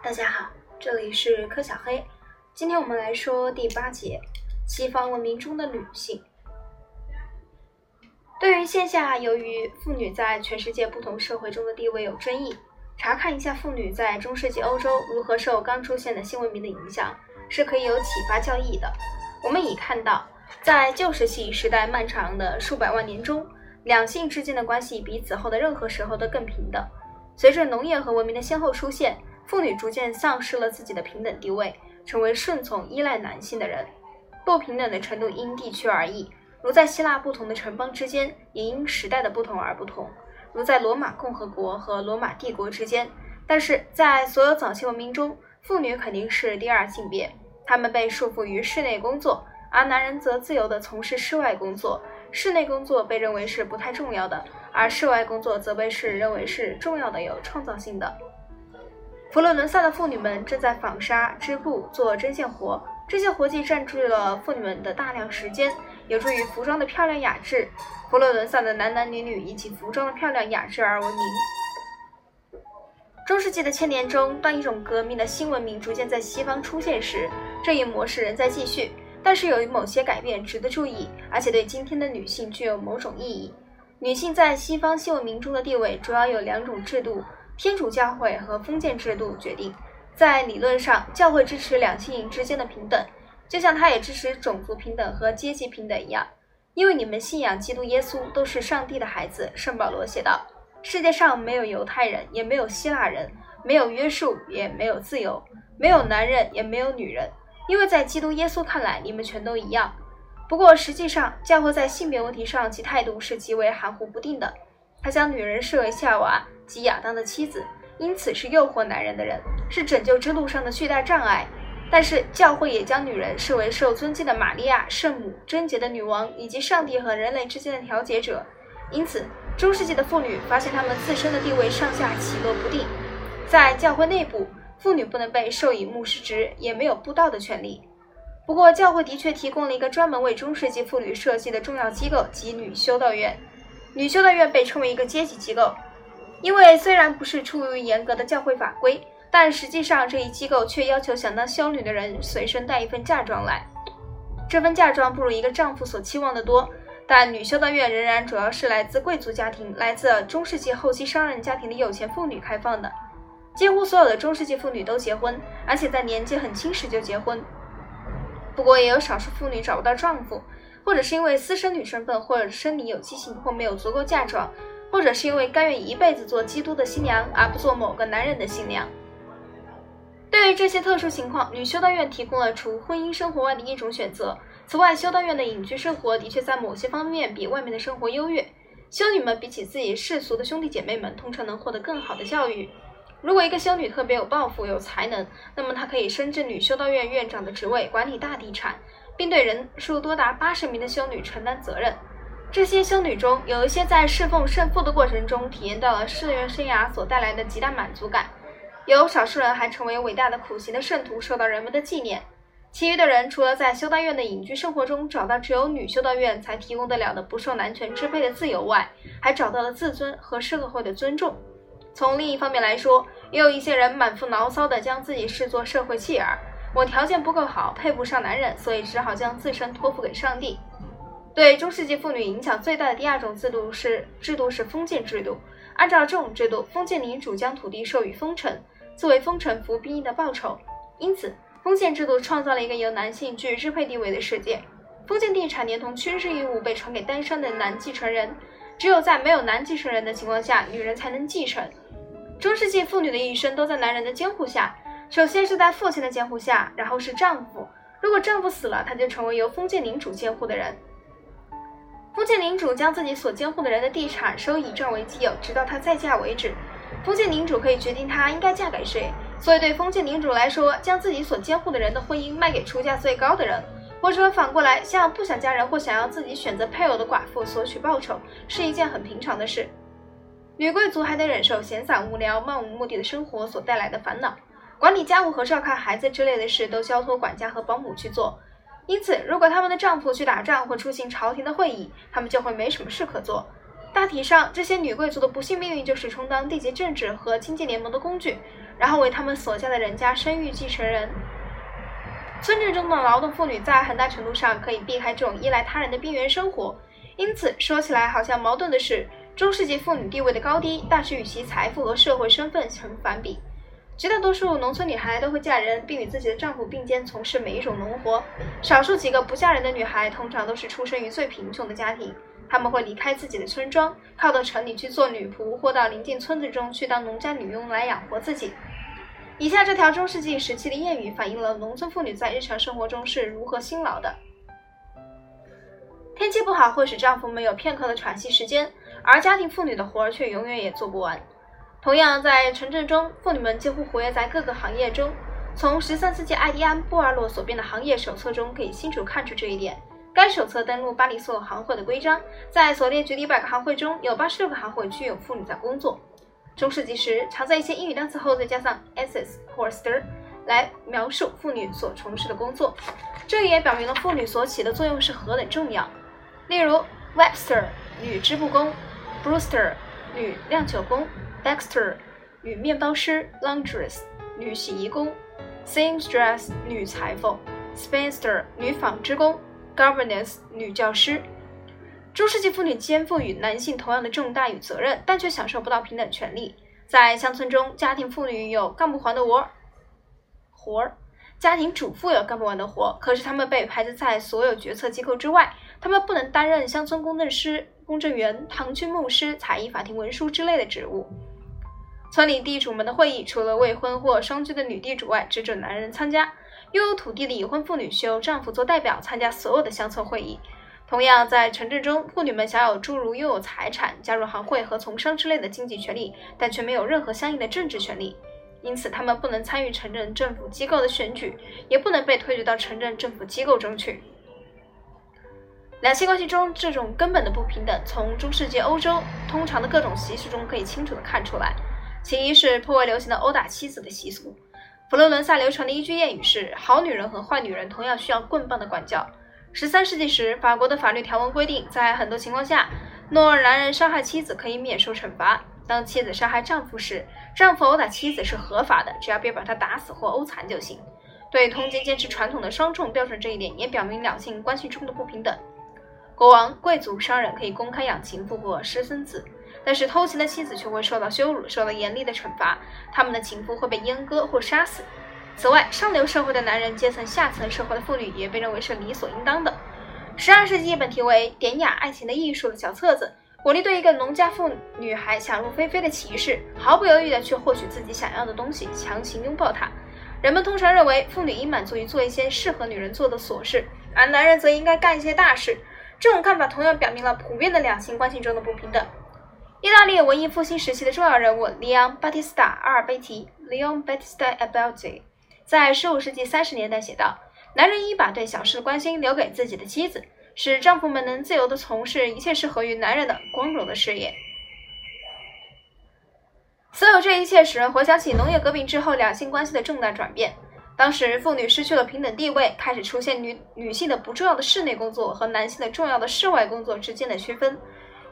大家好，这里是柯小黑。今天我们来说第八节：西方文明中的女性。对于线下由于妇女在全世界不同社会中的地位有争议，查看一下妇女在中世纪欧洲如何受刚出现的新文明的影响，是可以有启发教义的。我们已看到，在旧石器时代漫长的数百万年中，两性之间的关系比此后的任何时候都更平等。随着农业和文明的先后出现，妇女逐渐丧失了自己的平等地位，成为顺从依赖男性的人。不平等的程度因地区而异，如在希腊不同的城邦之间，也因时代的不同而不同；如在罗马共和国和罗马帝国之间。但是在所有早期文明中，妇女肯定是第二性别，她们被束缚于室内工作，而男人则自由地从事室外工作。室内工作被认为是不太重要的，而室外工作则被是认为是重要的、有创造性的。佛罗伦萨的妇女们正在纺纱、织布、做针线活，这些活计占据了妇女们的大量时间，有助于服装的漂亮雅致。佛罗伦萨的男男女女以其服装的漂亮雅致而闻名。中世纪的千年中，当一种革命的新文明逐渐在西方出现时，这一模式仍在继续，但是有某些改变值得注意，而且对今天的女性具有某种意义。女性在西方新文明中的地位主要有两种制度。天主教会和封建制度决定，在理论上，教会支持两性之间的平等，就像它也支持种族平等和阶级平等一样。因为你们信仰基督耶稣，都是上帝的孩子。圣保罗写道：“世界上没有犹太人，也没有希腊人，没有约束，也没有自由，没有男人，也没有女人，因为在基督耶稣看来，你们全都一样。”不过，实际上，教会在性别问题上其态度是极为含糊不定的。他将女人视为夏娃及亚当的妻子，因此是诱惑男人的人，是拯救之路上的巨大障碍。但是教会也将女人视为受尊敬的玛利亚、圣母、贞洁的女王以及上帝和人类之间的调解者。因此，中世纪的妇女发现她们自身的地位上下起落不定。在教会内部，妇女不能被授予牧师职，也没有布道的权利。不过，教会的确提供了一个专门为中世纪妇女设计的重要机构及女修道院。女修道院被称为一个阶级机构，因为虽然不是出于严格的教会法规，但实际上这一机构却要求想当修女的人随身带一份嫁妆来。这份嫁妆不如一个丈夫所期望的多，但女修道院仍然主要是来自贵族家庭、来自中世纪后期商人家庭的有钱妇女开放的。几乎所有的中世纪妇女都结婚，而且在年纪很轻时就结婚。不过也有少数妇女找不到丈夫。或者是因为私生女身份，或者生理有畸形，或没有足够嫁妆，或者是因为甘愿一辈子做基督的新娘，而不做某个男人的新娘。对于这些特殊情况，女修道院提供了除婚姻生活外的一种选择。此外，修道院的隐居生活的确在某些方面比外面的生活优越。修女们比起自己世俗的兄弟姐妹们，通常能获得更好的教育。如果一个修女特别有抱负、有才能，那么她可以升至女修道院院长的职位，管理大地产。并对人数多达八十名的修女承担责任。这些修女中有一些在侍奉圣父的过程中体验到了寺院生涯所带来的极大满足感，有少数人还成为伟大的苦行的圣徒，受到人们的纪念。其余的人除了在修道院的隐居生活中找到只有女修道院才提供得了的不受男权支配的自由外，还找到了自尊和社会的尊重。从另一方面来说，也有一些人满腹牢骚地将自己视作社会弃儿。我条件不够好，配不上男人，所以只好将自身托付给上帝。对中世纪妇女影响最大的第二种制度是制度是封建制度。按照这种制度，封建领主将土地授予封臣，作为封臣服兵役的报酬。因此，封建制度创造了一个由男性居支配地位的世界。封建地产连同军事义务被传给单身的男继承人，只有在没有男继承人的情况下，女人才能继承。中世纪妇女的一生都在男人的监护下。首先是在父亲的监护下，然后是丈夫。如果丈夫死了，她就成为由封建领主监护的人。封建领主将自己所监护的人的地产收以占为己有，直到她再嫁为止。封建领主可以决定她应该嫁给谁，所以对封建领主来说，将自己所监护的人的婚姻卖给出价最高的人，或者反过来向不想嫁人或想要自己选择配偶的寡妇索取报酬，是一件很平常的事。女贵族还得忍受闲散无聊、漫无目的的生活所带来的烦恼。管理家务和照看孩子之类的事都交托管家和保姆去做，因此，如果他们的丈夫去打仗或出席朝廷的会议，他们就会没什么事可做。大体上，这些女贵族的不幸命运就是充当地级政治和经济联盟的工具。然后为他们所嫁的人家生育继承人。村镇中的劳动妇女在很大程度上可以避开这种依赖他人的边缘生活，因此说起来好像矛盾的是，中世纪妇女地位的高低大致与其财富和社会身份成反比。绝大多数农村女孩都会嫁人，并与自己的丈夫并肩从事每一种农活。少数几个不嫁人的女孩，通常都是出生于最贫穷的家庭。她们会离开自己的村庄，靠到城里去做女仆，或到邻近村子中去当农家女佣来养活自己。以下这条中世纪时期的谚语，反映了农村妇女在日常生活中是如何辛劳的：天气不好会使丈夫没有片刻的喘息时间，而家庭妇女的活儿却永远也做不完。同样，在城镇中，妇女们几乎活跃在各个行业中。从十三世纪艾迪安·波尔洛所编的行业手册中可以清楚看出这一点。该手册登录巴黎所有行会的规章，在所列举的一百个行会中有八十六个行会具有妇女在工作。中世纪时，常在一些英语单词后再加上 "esses" 或 "ster" 来描述妇女所从事的工作，这也表明了妇女所起的作用是何等重要。例如，Webster 女织布工，Brewster 女酿酒工。Dexter，女面包师；Laundress，女洗衣工；Seamstress，女裁缝；Spinster，女纺织工；Governess，女教师。中世纪妇女肩负与男性同样的重大与责任，但却享受不到平等权利。在乡村中，家庭妇女有干不完的活儿，活儿；家庭主妇有干不完的活，可是她们被排斥在所有决策机构之外。他们不能担任乡村公证师、公证员、堂区牧师、采邑法庭文书之类的职务。村里地主们的会议，除了未婚或双居的女地主外，只准男人参加。拥有土地的已婚妇女需由丈夫做代表参加所有的乡村会议。同样，在城镇中，妇女们享有诸如拥有财产、加入行会和从商之类的经济权利，但却没有任何相应的政治权利。因此，她们不能参与城镇政府机构的选举，也不能被推举到城镇政府机构中去。两性关系中这种根本的不平等，从中世纪欧洲通常的各种习俗中可以清楚地看出来。其一是颇为流行的殴打妻子的习俗。佛罗伦萨流传的一句谚语是：“好女人和坏女人同样需要棍棒的管教。”十三世纪时，法国的法律条文规定，在很多情况下，若男人伤害妻子可以免受惩罚。当妻子伤害丈夫时，丈夫殴打妻子是合法的，只要别把她打死或殴残就行。对通奸坚持传统的双重标准这一点，也表明两性关系中的不平等。国王、贵族、商人可以公开养情妇或私生子。但是偷情的妻子却会受到羞辱，受到严厉的惩罚。他们的情妇会被阉割或杀死。此外，上流社会的男人阶层下层社会的妇女也被认为是理所应当的。十二世纪，一本题为《典雅爱情的艺术》的小册子，鼓励对一个农家妇女孩想入非非的骑士，毫不犹豫地去获取自己想要的东西，强行拥抱她。人们通常认为，妇女应满足于做一些适合女人做的琐事，而男人则应该干一些大事。这种看法同样表明了普遍的两性关系中的不平等。意大利文艺复兴时期的重要人物 Leon Battista 阿尔贝提 （Leon Battista Alberti） 在15世纪30年代写道：“男人应把对小事的关心留给自己的妻子，使丈夫们能自由地从事一切适合于男人的光荣的事业。”所有这一切使人回想起农业革命之后两性关系的重大转变。当时，妇女失去了平等地位，开始出现女女性的不重要的室内工作和男性的重要的室外工作之间的区分。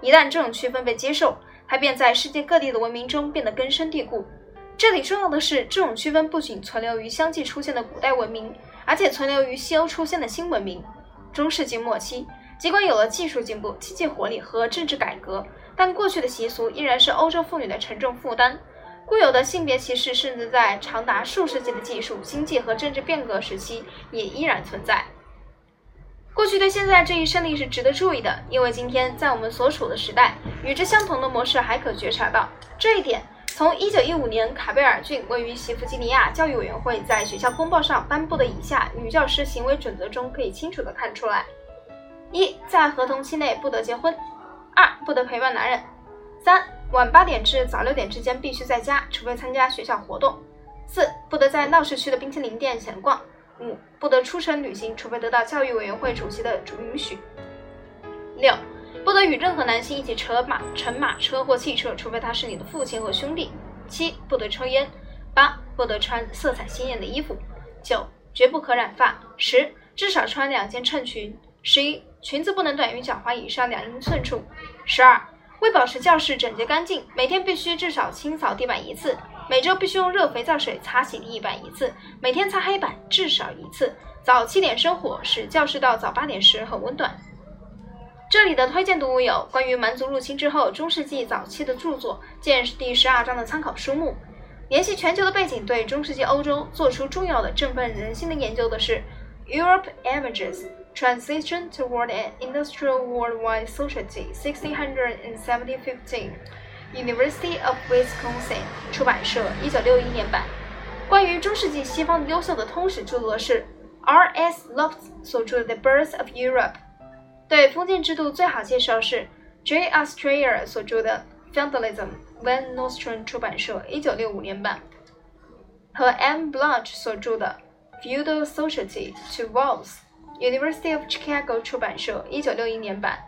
一旦这种区分被接受，它便在世界各地的文明中变得根深蒂固。这里重要的是，这种区分不仅存留于相继出现的古代文明，而且存留于西欧出现的新文明。中世纪末期，尽管有了技术进步、经济活力和政治改革，但过去的习俗依然是欧洲妇女的沉重负担。固有的性别歧视，甚至在长达数世纪的技术、经济和政治变革时期，也依然存在。过去对现在这一胜利是值得注意的，因为今天在我们所处的时代，与之相同的模式还可觉察到。这一点，从1915年卡贝尔郡位于西弗吉尼亚教育委员会在学校公报上颁布的以下女教师行为准则中可以清楚地看出来：一，在合同期内不得结婚；二，不得陪伴男人；三，晚八点至早六点之间必须在家，除非参加学校活动；四，不得在闹市区的冰淇淋店闲逛。五不得出城旅行，除非得到教育委员会主席的允许。六不得与任何男性一起乘马乘马车或汽车，除非他是你的父亲和兄弟。七不得抽烟。八不得穿色彩鲜艳的衣服。九绝不可染发。十至少穿两件衬裙。十一裙子不能短于脚踝以上两英寸处。十二为保持教室整洁干净，每天必须至少清扫地板一次。每周必须用热肥皂水擦洗地板一次，每天擦黑板至少一次。早七点生火，使教室到早八点时很温暖。这里的推荐读物有关于蛮族入侵之后中世纪早期的著作，见第十二章的参考书目。联系全球的背景，对中世纪欧洲做出重要的振奋人心的研究的是《Europe Images: Transition Toward an Industrial Worldwide Society, 1600-1715》，University of Wisconsin 出版社，一九六一年版。关于中世纪西方优秀的通史着作是 R.S. Lofts 所着的《The Birth of Europe》。对封建制度最好介绍是 J. Australia 所着的《Feudalism》，Van Nostrand 出版社，一九六五年版，和 M. Blanche 所着的《Feudal Society to Walls》 ，University of Chicago 出版社，一九六一年版。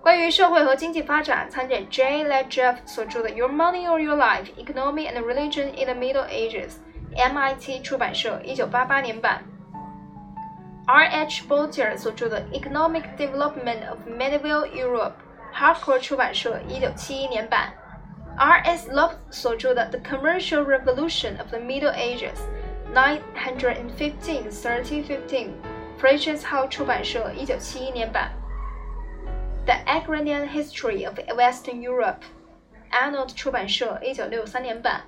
关于社会和经济发展，参见 J. l e d Jeff 所着的《Your Money or Your Life: Economy and Religion in the Middle Ages》，MIT 出版社，一九八八年版。R. H. Boltier 所着的《Economic Development of Medieval Europe》，Harcourt 出版社，一九七一年版。R. S. Love 所着的《The Commercial Revolution of the Middle Ages》 ，915-1315，Freshers Hall 出版社，一九七一年版。The Agrarian History of Western Europe》，Arnold 出版社，一九六三年版。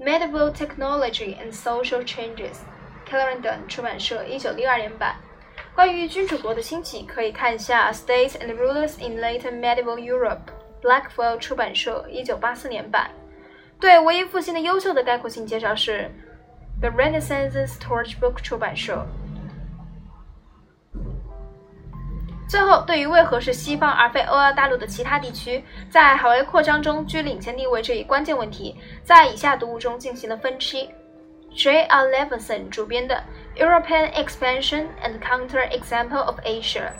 Medieval Technology and Social Changes。Clarendon 出版社，一九六二年版。关于君主国的兴起，可以看一下《States and Rulers in Late Medieval Europe》，Blackwell 出版社，一九八四年版。对文艺复兴的优秀的概括性介绍是《The Renaissance Torch Book》出版社。 最后，对于为何是西方而非欧亚大陆的其他地区在海外扩张中居领先地位这一关键问题，在以下读物中进行了分析。J. R. Levinson 主编的《European Expansion and Counter-Example of Asia》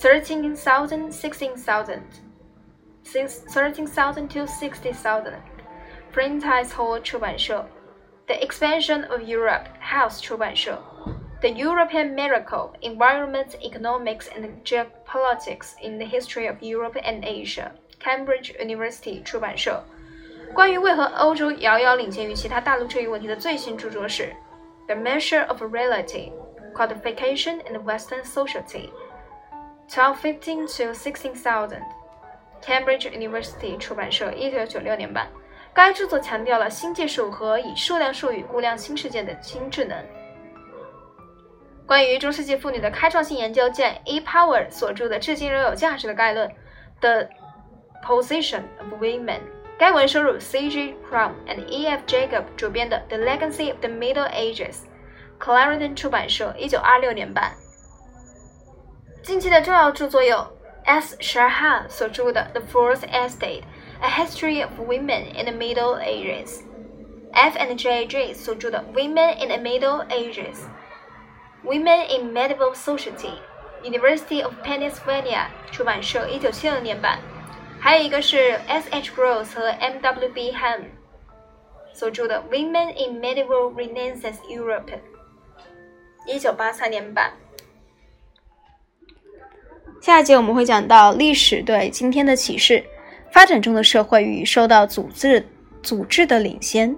，13,000, 16,000, 13,000 to 60,000，Prentice Hall 出版社，《The Expansion of Europe》House 出版社，《The European Miracle: Environment, Economics and Geopolitics in the History of Europe and Asia》，Cambridge University 出版社。关于为何欧洲遥遥领先于其他大陆这一问题的最新着作是《The Measure of Reality: Qualification in the Western Society》，1215 to 16000，Cambridge University 出版社，一九九六年版。该着作强调了新技术和以数量术语估量新事件的新智能。 关于中世纪妇女的开创性研究，见 E. Power 所着的《至今仍有价值的概论》，The Position of Women。该文收入 C.G. Crown and E.F. Jacob 主编的《The Legacy of the Middle Ages》，Clarendon 出版社，一九二六年版。近期的重要着作有 S. Sharhan 所着的《The Fourth Estate: A History of Women in the Middle Ages》，F. and J. J. 所着的《Women in the Middle Ages》 ，Women in Medieval Society，University of Pennsylvania 出版社，一九七六年版。还有一个是 S. H. Gross 和 M. W. B. Ham 所著的《Women in Medieval Renaissance Europe》，一九八三年版。下一节我们会讲到历史对今天的启示，发展中的社会与受到组织组织的领先。